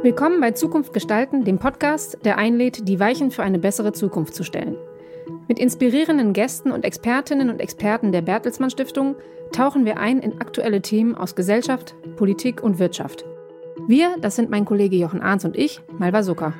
Willkommen bei Zukunft gestalten, dem Podcast, der einlädt, die Weichen für eine bessere Zukunft zu stellen. Mit inspirierenden Gästen und Expertinnen und Experten der Bertelsmann Stiftung tauchen wir ein in aktuelle Themen aus Gesellschaft, Politik und Wirtschaft. Wir, das sind mein Kollege Jochen Arns und ich, Malva Zucker.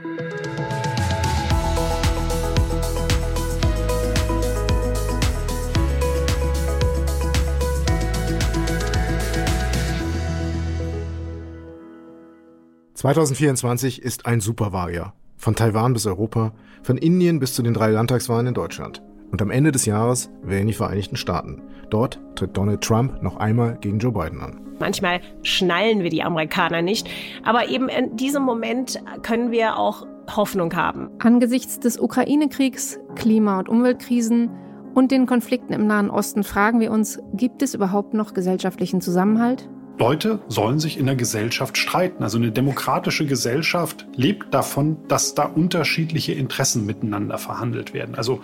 2024 ist ein Superwahljahr. Von Taiwan bis Europa, von Indien bis zu den drei Landtagswahlen in Deutschland. Und am Ende des Jahres wählen die Vereinigten Staaten. Dort tritt Donald Trump noch einmal gegen Joe Biden an. Manchmal schnallen wir die Amerikaner nicht, aber eben in diesem Moment können wir auch Hoffnung haben. Angesichts des Ukraine-Kriegs, Klima- und Umweltkrisen und den Konflikten im Nahen Osten fragen wir uns, gibt es überhaupt noch gesellschaftlichen Zusammenhalt? Leute sollen sich in der Gesellschaft streiten. Also eine demokratische Gesellschaft lebt davon, dass da unterschiedliche Interessen miteinander verhandelt werden. Also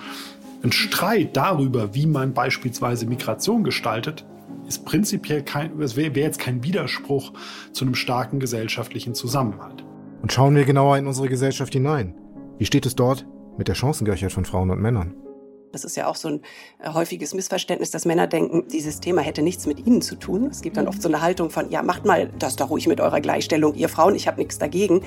ein Streit darüber, wie man beispielsweise Migration gestaltet, ist prinzipiell kein, wäre wär jetzt kein Widerspruch zu einem starken gesellschaftlichen Zusammenhalt. Und schauen wir genauer in unsere Gesellschaft hinein. Wie steht es dort mit der Chancengleichheit von Frauen und Männern? Das ist ja auch so ein äh, häufiges Missverständnis, dass Männer denken, dieses Thema hätte nichts mit ihnen zu tun. Es gibt dann oft so eine Haltung von, ja, macht mal das doch ruhig mit eurer Gleichstellung, ihr Frauen, ich habe nichts dagegen.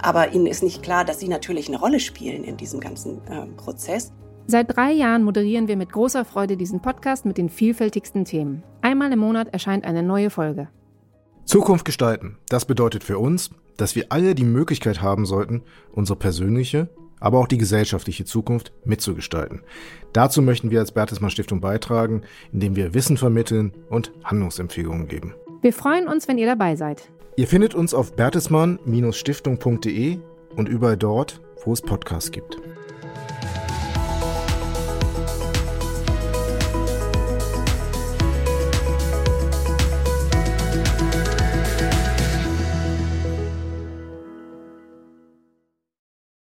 Aber ihnen ist nicht klar, dass sie natürlich eine Rolle spielen in diesem ganzen äh, Prozess. Seit drei Jahren moderieren wir mit großer Freude diesen Podcast mit den vielfältigsten Themen. Einmal im Monat erscheint eine neue Folge. Zukunft gestalten. Das bedeutet für uns, dass wir alle die Möglichkeit haben sollten, unsere persönliche aber auch die gesellschaftliche Zukunft mitzugestalten. Dazu möchten wir als Bertelsmann Stiftung beitragen, indem wir Wissen vermitteln und Handlungsempfehlungen geben. Wir freuen uns, wenn ihr dabei seid. Ihr findet uns auf bertelsmann-stiftung.de und überall dort, wo es Podcasts gibt.